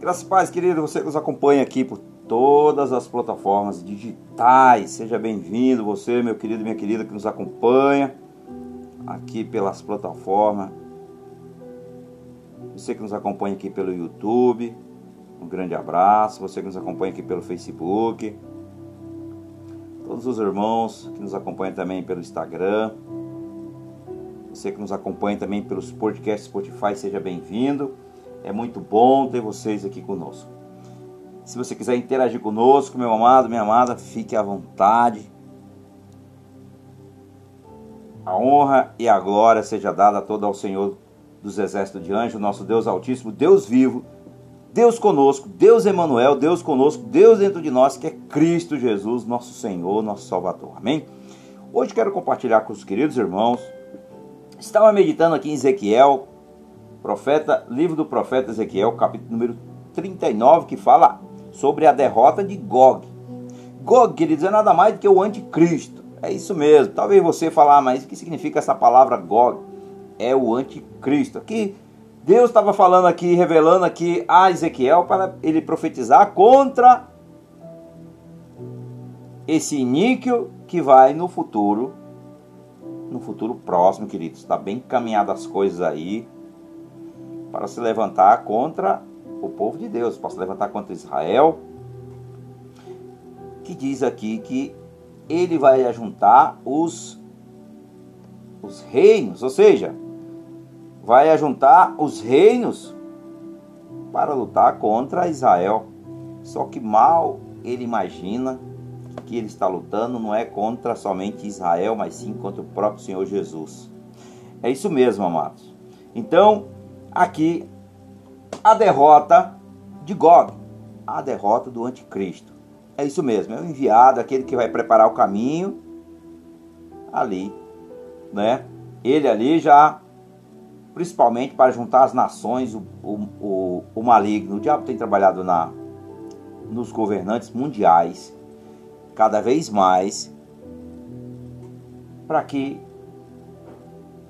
Graças a paz, querido, você que nos acompanha aqui por todas as plataformas digitais. Seja bem-vindo, você, meu querido, minha querida, que nos acompanha aqui pelas plataformas. Você que nos acompanha aqui pelo YouTube, um grande abraço. Você que nos acompanha aqui pelo Facebook. Todos os irmãos que nos acompanham também pelo Instagram. Você que nos acompanha também pelos podcasts Spotify, seja bem-vindo. É muito bom ter vocês aqui conosco. Se você quiser interagir conosco, meu amado, minha amada, fique à vontade. A honra e a glória seja dada toda ao Senhor dos exércitos de anjos, nosso Deus Altíssimo, Deus vivo, Deus conosco, Deus Emanuel, Deus conosco, Deus dentro de nós, que é Cristo Jesus, nosso Senhor, nosso Salvador. Amém? Hoje quero compartilhar com os queridos irmãos. Estava meditando aqui em Ezequiel, profeta, livro do profeta Ezequiel, capítulo número 39, que fala sobre a derrota de Gog. Gog, queridos, é nada mais do que o anticristo. É isso mesmo. Talvez você falar, mas o que significa essa palavra Gog? É o anticristo. Aqui, Deus estava falando aqui, revelando aqui a Ezequiel para ele profetizar contra esse níquel que vai no futuro, no futuro próximo, queridos. Está bem caminhado as coisas aí para se levantar contra o povo de Deus, para se levantar contra Israel, que diz aqui que ele vai ajuntar os, os reinos, ou seja, vai ajuntar os reinos para lutar contra Israel. Só que mal ele imagina que ele está lutando não é contra somente Israel, mas sim contra o próprio Senhor Jesus. É isso mesmo, amados. Então, aqui a derrota de Gog, a derrota do anticristo. É isso mesmo, é o enviado, aquele que vai preparar o caminho ali, né? Ele ali já, principalmente para juntar as nações, o, o, o, maligno. O diabo tem trabalhado na, nos governantes mundiais, cada vez mais, para que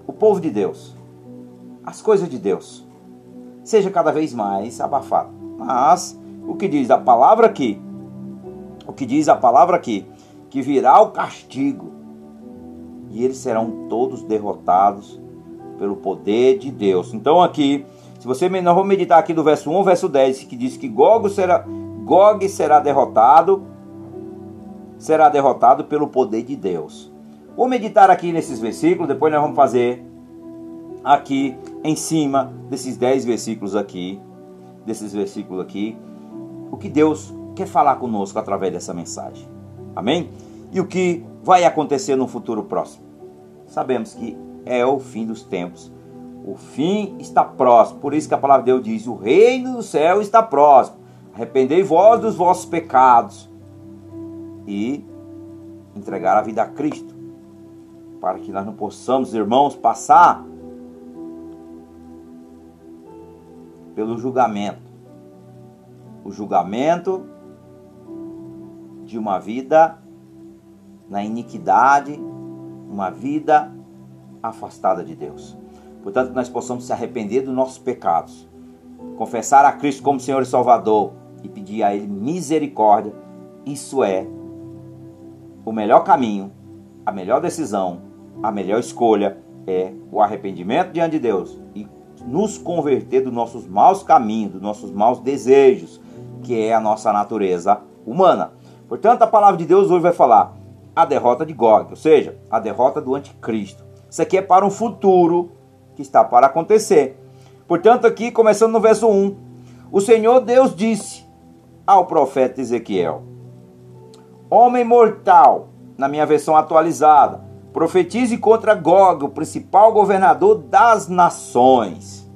o povo de Deus as coisas de Deus seja cada vez mais abafado. Mas o que diz a palavra aqui, o que diz a palavra aqui, que virá o castigo e eles serão todos derrotados pelo poder de Deus. Então aqui, se você nós vamos meditar aqui do verso 1 ao verso 10, que diz que Gog será Gog será derrotado, será derrotado pelo poder de Deus. Vou meditar aqui nesses versículos, depois nós vamos fazer aqui em cima desses 10 versículos aqui, desses versículos aqui, o que Deus quer falar conosco através dessa mensagem. Amém? E o que vai acontecer no futuro próximo? Sabemos que é o fim dos tempos. O fim está próximo. Por isso que a palavra de Deus diz: "O reino do céu está próximo. Arrependei vós dos vossos pecados e entregar a vida a Cristo, para que nós não possamos, irmãos, passar pelo julgamento. O julgamento de uma vida na iniquidade, uma vida afastada de Deus. Portanto, nós possamos se arrepender dos nossos pecados, confessar a Cristo como Senhor e Salvador e pedir a Ele misericórdia. Isso é o melhor caminho, a melhor decisão, a melhor escolha é o arrependimento diante de Deus e nos converter dos nossos maus caminhos, dos nossos maus desejos, que é a nossa natureza humana. Portanto, a palavra de Deus hoje vai falar a derrota de Gog, ou seja, a derrota do anticristo. Isso aqui é para um futuro que está para acontecer. Portanto, aqui, começando no verso 1, o Senhor Deus disse ao profeta Ezequiel: Homem mortal, na minha versão atualizada, Profetize contra Gog, o principal governador das nações.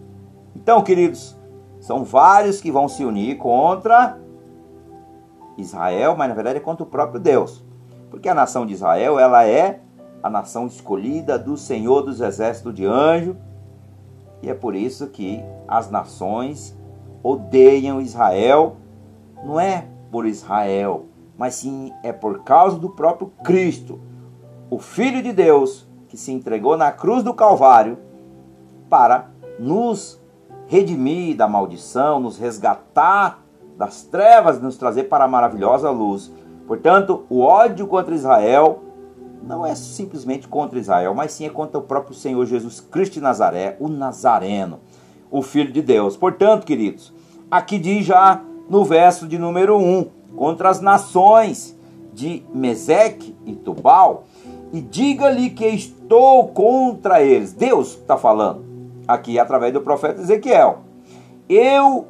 Então, queridos, são vários que vão se unir contra Israel, mas na verdade é contra o próprio Deus. Porque a nação de Israel, ela é a nação escolhida do Senhor dos exércitos de anjo. E é por isso que as nações odeiam Israel. Não é por Israel, mas sim é por causa do próprio Cristo o Filho de Deus que se entregou na cruz do Calvário para nos redimir da maldição, nos resgatar das trevas, nos trazer para a maravilhosa luz. Portanto, o ódio contra Israel não é simplesmente contra Israel, mas sim é contra o próprio Senhor Jesus Cristo de Nazaré, o Nazareno, o Filho de Deus. Portanto, queridos, aqui diz já no verso de número 1, contra as nações de Meseque e Tubal, e diga-lhe que estou contra eles. Deus está falando aqui através do profeta Ezequiel. Eu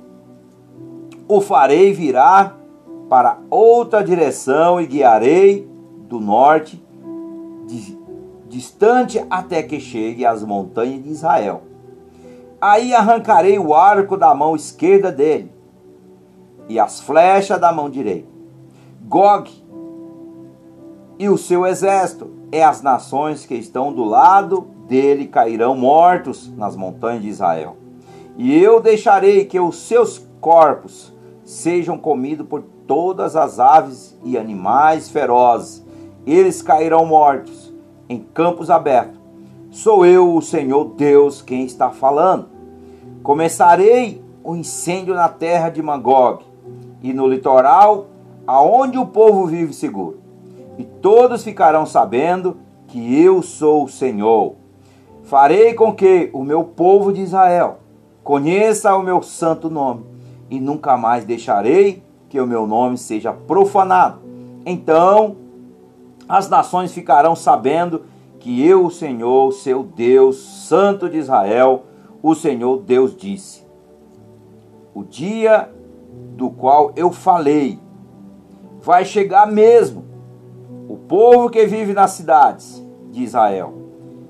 o farei virar para outra direção e guiarei do norte, distante até que chegue às montanhas de Israel. Aí arrancarei o arco da mão esquerda dele e as flechas da mão direita. Gog e o seu exército é as nações que estão do lado dele cairão mortos nas montanhas de Israel. E eu deixarei que os seus corpos sejam comidos por todas as aves e animais ferozes. Eles cairão mortos em campos abertos. Sou eu, o Senhor Deus, quem está falando. Começarei o incêndio na terra de Magog e no litoral, aonde o povo vive seguro. Todos ficarão sabendo que eu sou o Senhor. Farei com que o meu povo de Israel conheça o meu santo nome e nunca mais deixarei que o meu nome seja profanado. Então as nações ficarão sabendo que eu, o Senhor, seu Deus, Santo de Israel, o Senhor Deus disse: O dia do qual eu falei vai chegar mesmo. Povo que vive nas cidades de Israel.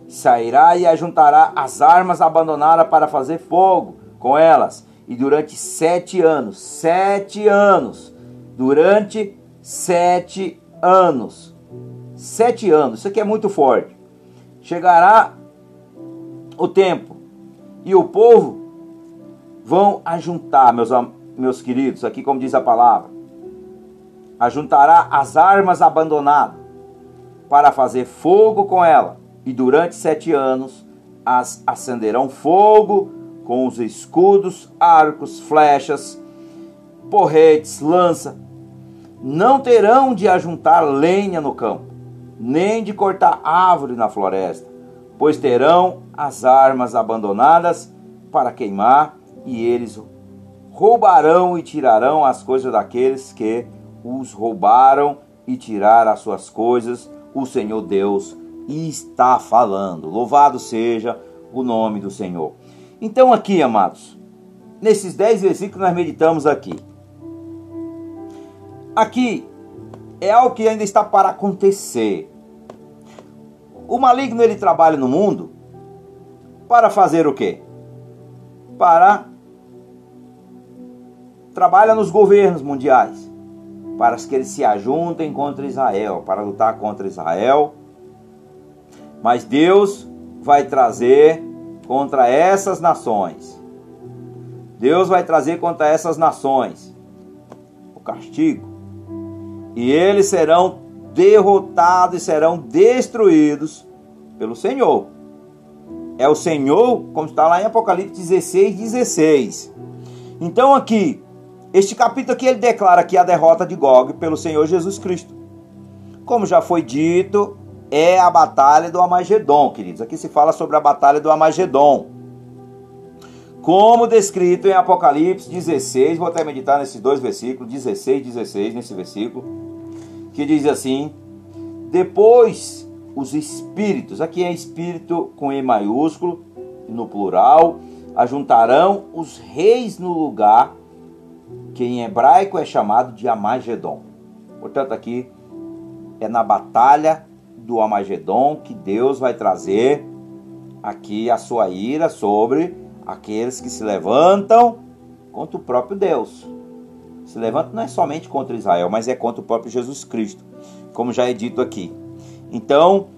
Sairá e ajuntará as armas abandonadas para fazer fogo com elas. E durante sete anos, sete anos, durante sete anos, sete anos, isso aqui é muito forte. Chegará o tempo e o povo vão ajuntar, meus, meus queridos, aqui como diz a palavra, ajuntará as armas abandonadas para fazer fogo com ela, e durante sete anos as acenderão fogo com os escudos, arcos, flechas, porretes, lança. Não terão de ajuntar lenha no campo, nem de cortar árvore na floresta, pois terão as armas abandonadas para queimar, e eles roubarão e tirarão as coisas daqueles que os roubaram e tirar as suas coisas, o Senhor Deus está falando. Louvado seja o nome do Senhor. Então, aqui, amados, nesses dez versículos nós meditamos aqui. Aqui é algo que ainda está para acontecer. O maligno ele trabalha no mundo para fazer o quê? Para trabalha nos governos mundiais para que eles se ajuntem contra Israel, para lutar contra Israel. Mas Deus vai trazer contra essas nações. Deus vai trazer contra essas nações o castigo. E eles serão derrotados e serão destruídos pelo Senhor. É o Senhor, como está lá em Apocalipse 16, 16. Então aqui, este capítulo aqui ele declara aqui a derrota de Gog pelo Senhor Jesus Cristo. Como já foi dito, é a batalha do Amagedon, queridos. Aqui se fala sobre a batalha do Amagedon. Como descrito em Apocalipse 16, vou até meditar nesses dois versículos, 16 e 16, nesse versículo, que diz assim: Depois os espíritos, aqui é espírito com E maiúsculo, no plural, ajuntarão os reis no lugar que em hebraico é chamado de Amagedon. Portanto, aqui é na batalha do Amagedon que Deus vai trazer aqui a sua ira sobre aqueles que se levantam contra o próprio Deus. Se levanta não é somente contra Israel, mas é contra o próprio Jesus Cristo, como já é dito aqui. Então,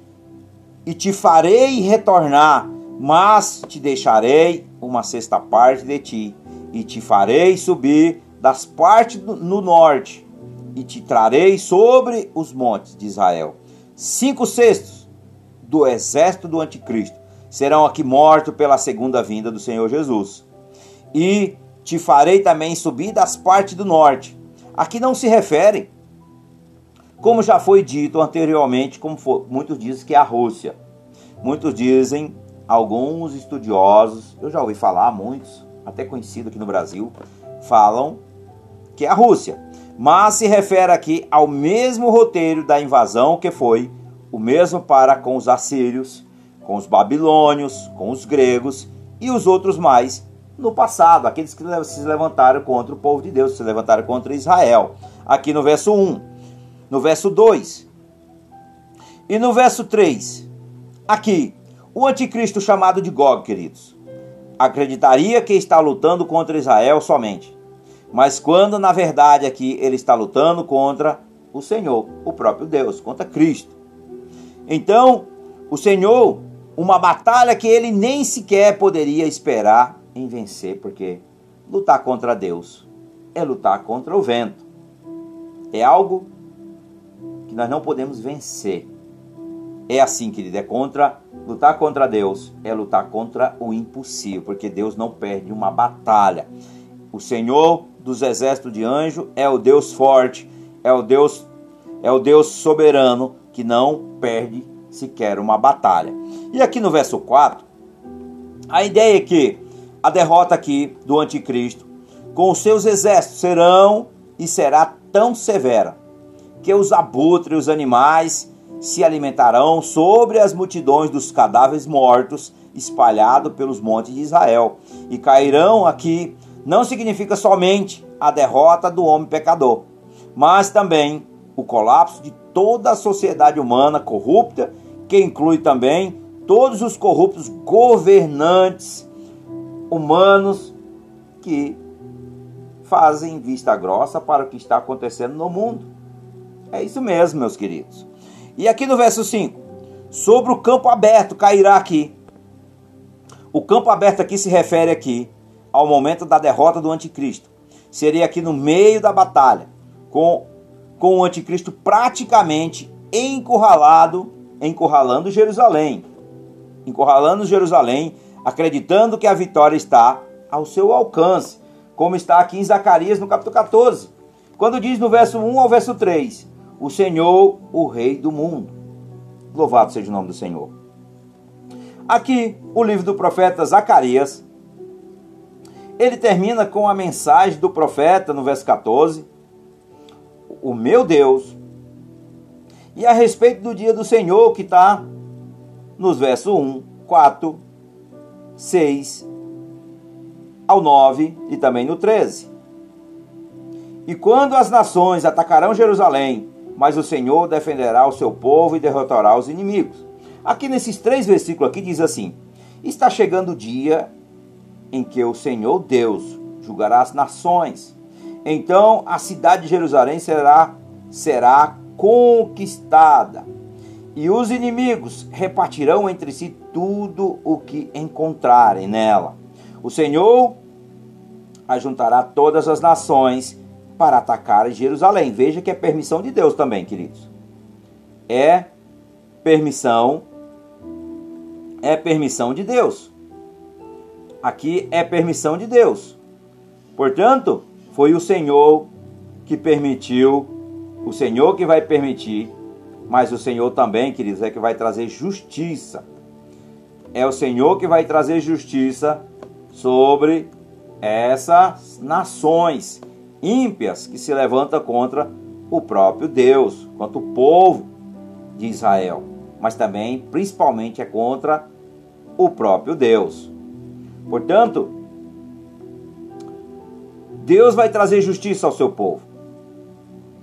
e te farei retornar, mas te deixarei uma sexta parte de ti, e te farei subir das partes do, no norte, e te trarei sobre os montes de Israel Cinco sextos do exército do anticristo serão aqui mortos pela segunda vinda do Senhor Jesus. e te farei também subir das partes do norte. Aqui não se refere, como já foi dito anteriormente, como muitos dizem que é a Rússia. Muitos dizem, alguns estudiosos, eu já ouvi falar, muitos, até conhecido aqui no Brasil, falam que é a Rússia. Mas se refere aqui ao mesmo roteiro da invasão que foi o mesmo para com os assírios, com os babilônios, com os gregos e os outros mais no passado, aqueles que se levantaram contra o povo de Deus, se levantaram contra Israel. Aqui no verso 1, no verso 2 e no verso 3. Aqui, o anticristo chamado de Gog, queridos, acreditaria que está lutando contra Israel somente. Mas quando na verdade aqui ele está lutando contra o Senhor, o próprio Deus, contra Cristo. Então, o Senhor, uma batalha que ele nem sequer poderia esperar em vencer, porque lutar contra Deus é lutar contra o vento. É algo que nós não podemos vencer. É assim, querido, é contra lutar contra Deus, é lutar contra o impossível, porque Deus não perde uma batalha. O Senhor dos exércitos de anjo é o Deus forte, é o Deus é o Deus soberano que não perde sequer uma batalha. E aqui no verso 4, a ideia é que a derrota aqui do anticristo com os seus exércitos serão e será tão severa que os abutres, os animais, se alimentarão sobre as multidões dos cadáveres mortos espalhados pelos montes de Israel e cairão aqui não significa somente a derrota do homem pecador, mas também o colapso de toda a sociedade humana corrupta, que inclui também todos os corruptos governantes humanos que fazem vista grossa para o que está acontecendo no mundo. É isso mesmo, meus queridos. E aqui no verso 5, sobre o campo aberto cairá aqui. O campo aberto aqui se refere aqui ao momento da derrota do anticristo. Seria aqui no meio da batalha, com, com o anticristo praticamente encurralado, encurralando Jerusalém. Encurralando Jerusalém acreditando que a vitória está ao seu alcance, como está aqui em Zacarias no capítulo 14, quando diz no verso 1 ao verso 3: O Senhor, o Rei do mundo. Louvado seja o nome do Senhor. Aqui, o livro do profeta Zacarias, ele termina com a mensagem do profeta no verso 14: O meu Deus, e a respeito do dia do Senhor, que está nos versos 1, 4 6 ao 9 e também no 13. E quando as nações atacarão Jerusalém, mas o Senhor defenderá o seu povo e derrotará os inimigos. Aqui nesses três versículos aqui diz assim: Está chegando o dia em que o Senhor Deus julgará as nações. Então a cidade de Jerusalém será será conquistada e os inimigos repartirão entre si tudo o que encontrarem nela. O Senhor ajuntará todas as nações para atacar Jerusalém. Veja que é permissão de Deus também, queridos. É permissão é permissão de Deus. Aqui é permissão de Deus. Portanto, foi o Senhor que permitiu, o Senhor que vai permitir mas o Senhor também, queridos, é que vai trazer justiça. É o Senhor que vai trazer justiça sobre essas nações ímpias que se levantam contra o próprio Deus, contra o povo de Israel, mas também, principalmente, é contra o próprio Deus. Portanto, Deus vai trazer justiça ao seu povo,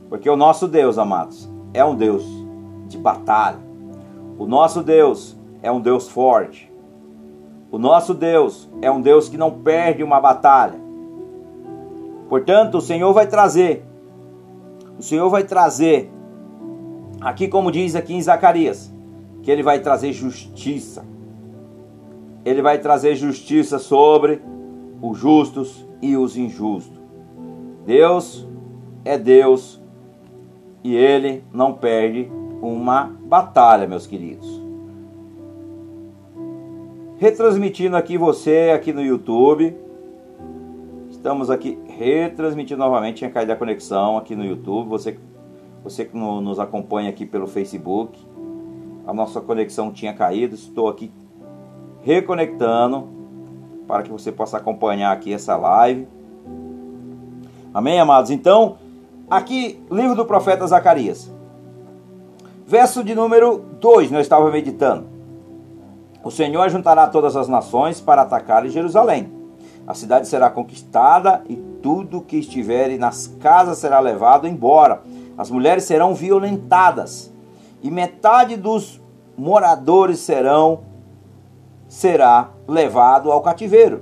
porque o nosso Deus, amados, é um Deus de batalha. O nosso Deus é um Deus forte. O nosso Deus é um Deus que não perde uma batalha. Portanto, o Senhor vai trazer, o Senhor vai trazer, aqui como diz aqui em Zacarias, que Ele vai trazer justiça. Ele vai trazer justiça sobre os justos e os injustos. Deus é Deus e Ele não perde uma batalha, meus queridos. Retransmitindo aqui você aqui no YouTube, Estamos aqui retransmitindo novamente. Tinha caído a conexão aqui no YouTube. Você, você que no, nos acompanha aqui pelo Facebook, a nossa conexão tinha caído. Estou aqui reconectando para que você possa acompanhar aqui essa live. Amém, amados? Então, aqui, livro do profeta Zacarias. Verso de número 2, nós estávamos meditando. O Senhor juntará todas as nações para atacar Jerusalém. A cidade será conquistada e tudo que estiver nas casas será levado embora. As mulheres serão violentadas e metade dos moradores serão será levado ao cativeiro.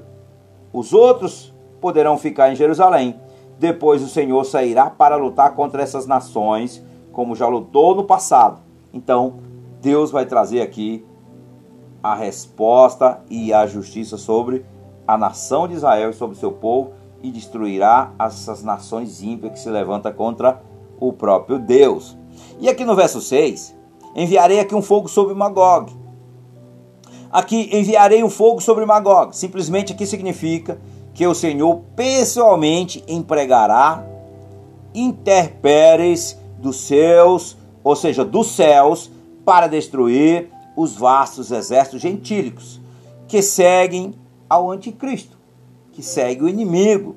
Os outros poderão ficar em Jerusalém. Depois o Senhor sairá para lutar contra essas nações, como já lutou no passado. Então, Deus vai trazer aqui a resposta e a justiça sobre a nação de Israel e sobre seu povo e destruirá essas nações ímpias que se levantam contra o próprio Deus. E aqui no verso 6, enviarei aqui um fogo sobre Magog. Aqui enviarei um fogo sobre Magog. Simplesmente aqui significa que o Senhor pessoalmente empregará interpéries dos seus, ou seja, dos céus, para destruir os vastos exércitos gentílicos que seguem ao anticristo, que segue o inimigo,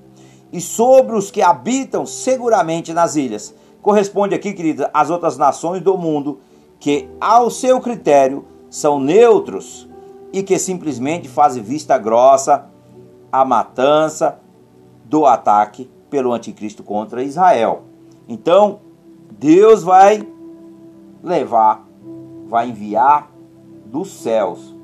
e sobre os que habitam seguramente nas ilhas. Corresponde aqui, querida, às outras nações do mundo que, ao seu critério, são neutros e que simplesmente fazem vista grossa a matança do ataque pelo anticristo contra Israel. Então, Deus vai levar, vai enviar dos céus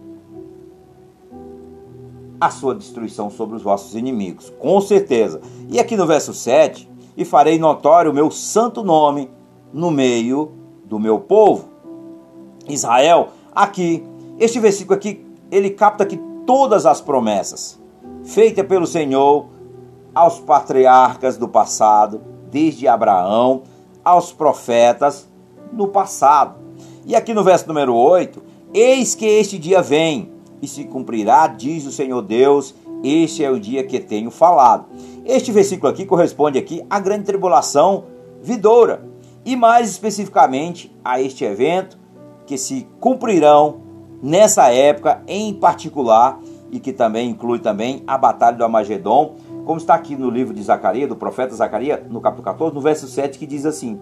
a sua destruição sobre os vossos inimigos, com certeza. E aqui no verso 7, e farei notório o meu santo nome no meio do meu povo. Israel, aqui, este versículo aqui, ele capta aqui todas as promessas feitas pelo Senhor aos patriarcas do passado, desde Abraão, aos profetas no passado. E aqui no verso número 8, Eis que este dia vem e se cumprirá, diz o Senhor Deus, este é o dia que tenho falado. Este versículo aqui corresponde aqui à grande tribulação vidoura e mais especificamente a este evento que se cumprirão nessa época em particular e que também inclui também a batalha do Amagedon, como está aqui no livro de Zacarias, do profeta Zacarias, no capítulo 14, no verso 7, que diz assim: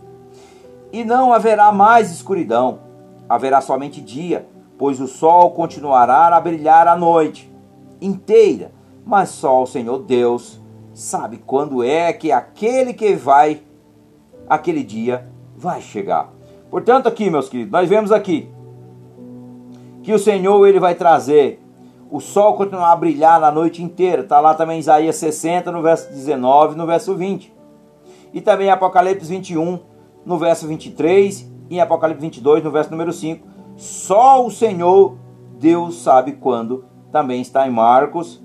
E não haverá mais escuridão, haverá somente dia, pois o sol continuará a brilhar a noite inteira, mas só o Senhor Deus sabe quando é que aquele que vai, aquele dia vai chegar. Portanto, aqui, meus queridos, nós vemos aqui que o Senhor ele vai trazer o sol continuar a brilhar na noite inteira. Está lá também Isaías 60, no verso 19, no verso 20. E também Apocalipse 21, no verso 23, e Apocalipse 22, no verso número 5 só o Senhor, Deus sabe quando. Também está em Marcos,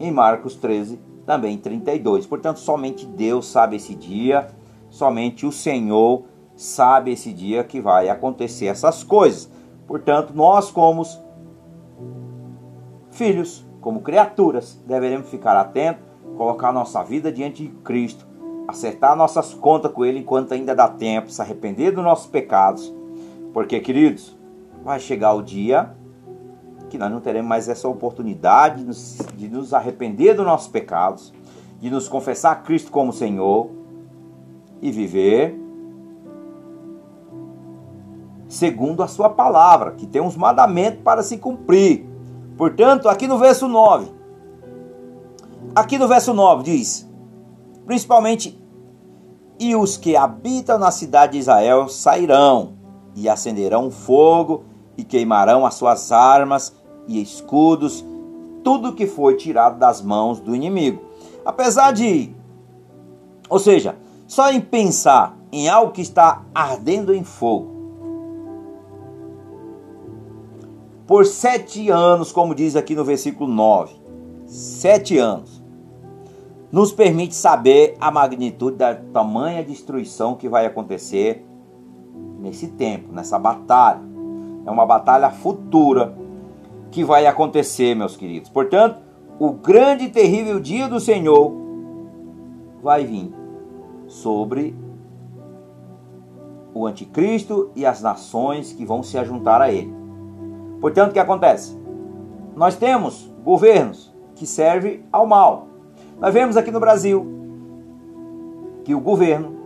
em Marcos 13, também 32. Portanto, somente Deus sabe esse dia, somente o Senhor sabe esse dia que vai acontecer essas coisas. Portanto, nós como filhos, como criaturas, deveremos ficar atentos, colocar nossa vida diante de Cristo, acertar nossas contas com Ele enquanto ainda dá tempo, se arrepender dos nossos pecados. Porque, queridos, vai chegar o dia que nós não teremos mais essa oportunidade de nos, de nos arrepender dos nossos pecados, de nos confessar a Cristo como Senhor e viver segundo a sua palavra, que tem uns mandamentos para se cumprir. Portanto, aqui no verso 9, aqui no verso 9 diz: principalmente, e os que habitam na cidade de Israel sairão e acenderão fogo e queimarão as suas armas e escudos, tudo que foi tirado das mãos do inimigo. Apesar de, ou seja, só em pensar em algo que está ardendo em fogo, por sete anos, como diz aqui no versículo 9, sete anos, nos permite saber a magnitude da tamanha destruição que vai acontecer nesse tempo, nessa batalha. É uma batalha futura que vai acontecer, meus queridos. Portanto, o grande e terrível dia do Senhor vai vir sobre o anticristo e as nações que vão se ajuntar a ele. Portanto, o que acontece? Nós temos governos que servem ao mal. Nós vemos aqui no Brasil que o governo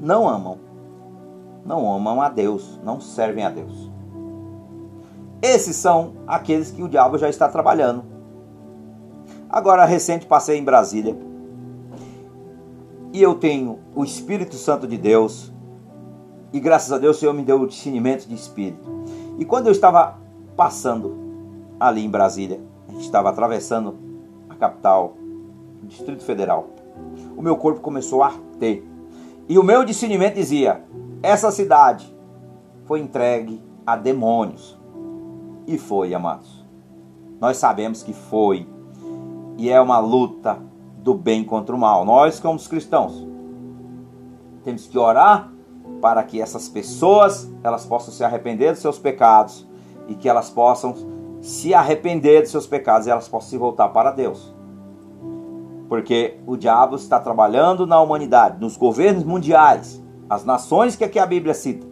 não amam, não amam a Deus, não servem a Deus. Esses são aqueles que o diabo já está trabalhando. Agora, recente passei em Brasília e eu tenho o Espírito Santo de Deus e graças a Deus o Senhor me deu o discernimento de espírito. E quando eu estava passando ali em Brasília, a gente estava atravessando a capital, o Distrito Federal, o meu corpo começou a arder. E o meu discernimento dizia: essa cidade foi entregue a demônios. E foi, amados. Nós sabemos que foi. E é uma luta do bem contra o mal. Nós, como cristãos, temos que orar para que essas pessoas elas possam se arrepender dos seus pecados e que elas possam se arrepender dos seus pecados e elas possam se voltar para Deus. Porque o diabo está trabalhando na humanidade, nos governos mundiais, as nações que aqui a Bíblia cita.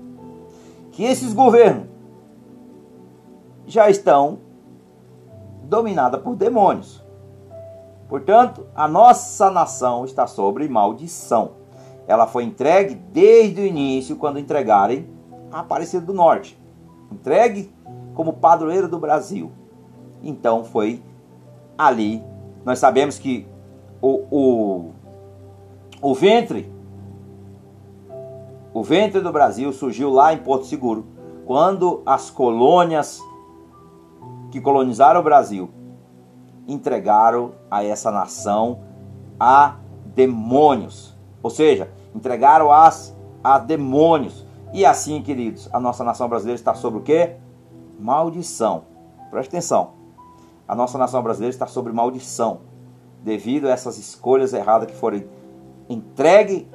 Que esses governos já estão dominados por demônios. Portanto, a nossa nação está sobre maldição. Ela foi entregue desde o início, quando entregarem a Aparecida do Norte. Entregue como padroeiro do Brasil. Então foi ali. Nós sabemos que o, o, o ventre, o ventre do Brasil surgiu lá em Porto Seguro, quando as colônias que colonizaram o Brasil entregaram a essa nação a demônios. Ou seja, entregaram as a demônios. E assim, queridos, a nossa nação brasileira está sobre o quê? Maldição. Preste atenção. A nossa nação brasileira está sobre maldição devido a essas escolhas erradas que foram entregue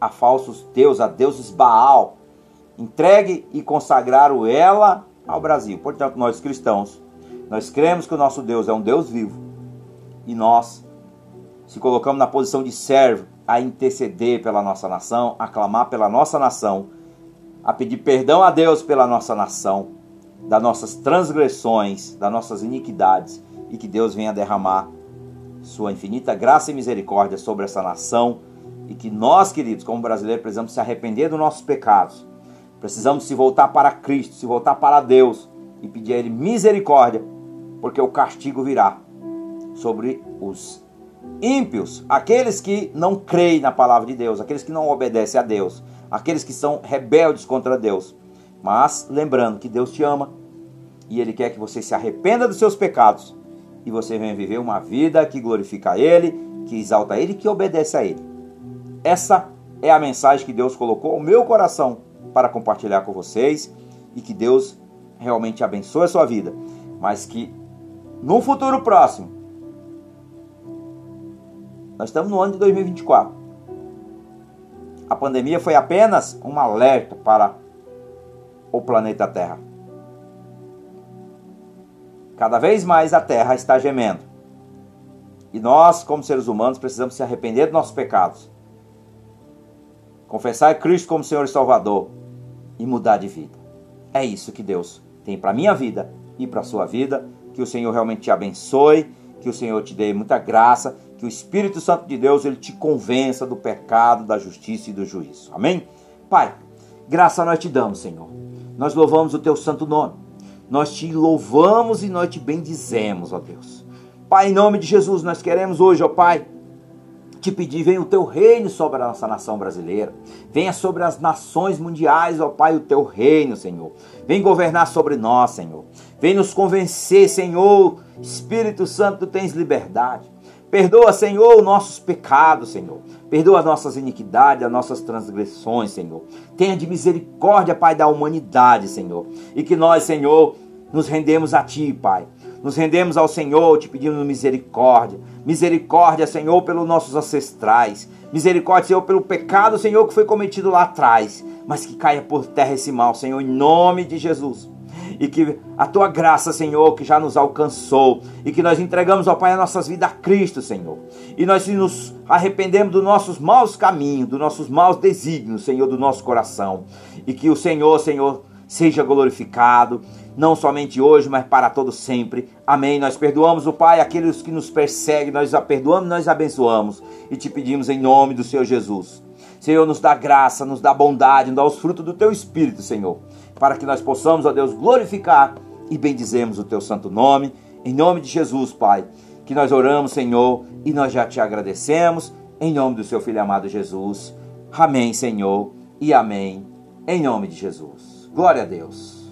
a falsos deuses, a deuses Baal. Entregue e consagraram ela ao Brasil. Portanto, nós cristãos, nós cremos que o nosso Deus é um Deus vivo. E nós se colocamos na posição de servo a interceder pela nossa nação, a clamar pela nossa nação, a pedir perdão a Deus pela nossa nação, das nossas transgressões, das nossas iniquidades e que Deus venha derramar sua infinita graça e misericórdia sobre essa nação e que nós, queridos, como brasileiros, precisamos se arrepender dos nossos pecados. Precisamos se voltar para Cristo, se voltar para Deus e pedir a Ele misericórdia, porque o castigo virá sobre os ímpios, aqueles que não creem na palavra de Deus, aqueles que não obedecem a Deus, aqueles que são rebeldes contra Deus. Mas lembrando que Deus te ama e Ele quer que você se arrependa dos seus pecados e você venha viver uma vida que glorifica Ele, que exalta Ele que obedece a Ele. Essa é a mensagem que Deus colocou ao meu coração para compartilhar com vocês e que Deus realmente abençoe a sua vida, mas que no futuro próximo nós estamos no ano de 2024. A pandemia foi apenas um alerta para o planeta Terra. Cada vez mais a Terra está gemendo. E nós, como seres humanos, precisamos se arrepender dos nossos pecados. Confessar Cristo como Senhor e Salvador e mudar de vida. É isso que Deus tem para minha vida e para a sua vida. Que o Senhor realmente te abençoe, que o Senhor te dê muita graça que o Espírito Santo de Deus ele te convença do pecado, da justiça e do juízo. Amém? Pai, graça nós te damos, Senhor. Nós louvamos o teu santo nome. Nós te louvamos e nós te bendizemos, ó Deus. Pai, em nome de Jesus, nós queremos hoje, ó Pai, te pedir, venha o teu reino sobre a nossa nação brasileira. Venha sobre as nações mundiais, ó Pai, o teu reino, Senhor. Vem governar sobre nós, Senhor. Vem nos convencer, Senhor. Espírito Santo, tu tens liberdade. Perdoa, Senhor, os nossos pecados, Senhor. Perdoa as nossas iniquidades, as nossas transgressões, Senhor. Tenha de misericórdia, Pai, da humanidade, Senhor. E que nós, Senhor, nos rendemos a Ti, Pai. Nos rendemos ao Senhor, te pedindo misericórdia. Misericórdia, Senhor, pelos nossos ancestrais. Misericórdia, Senhor, pelo pecado, Senhor, que foi cometido lá atrás. Mas que caia por terra esse mal, Senhor, em nome de Jesus. E que a tua graça, Senhor, que já nos alcançou e que nós entregamos, ó Pai, as nossas vidas a Cristo, Senhor. E nós nos arrependemos dos nossos maus caminhos, dos nossos maus desígnios, Senhor, do nosso coração. E que o Senhor, Senhor, seja glorificado, não somente hoje, mas para todo sempre. Amém. Nós perdoamos o Pai, aqueles que nos perseguem, nós a perdoamos, nós abençoamos e te pedimos em nome do Senhor Jesus. Senhor, nos dá graça, nos dá bondade, nos dá os frutos do teu espírito, Senhor, para que nós possamos, ó Deus, glorificar e bendizemos o teu santo nome. Em nome de Jesus, Pai, que nós oramos, Senhor, e nós já te agradecemos em nome do seu filho amado Jesus. Amém, Senhor, e amém. Em nome de Jesus. Glória a Deus.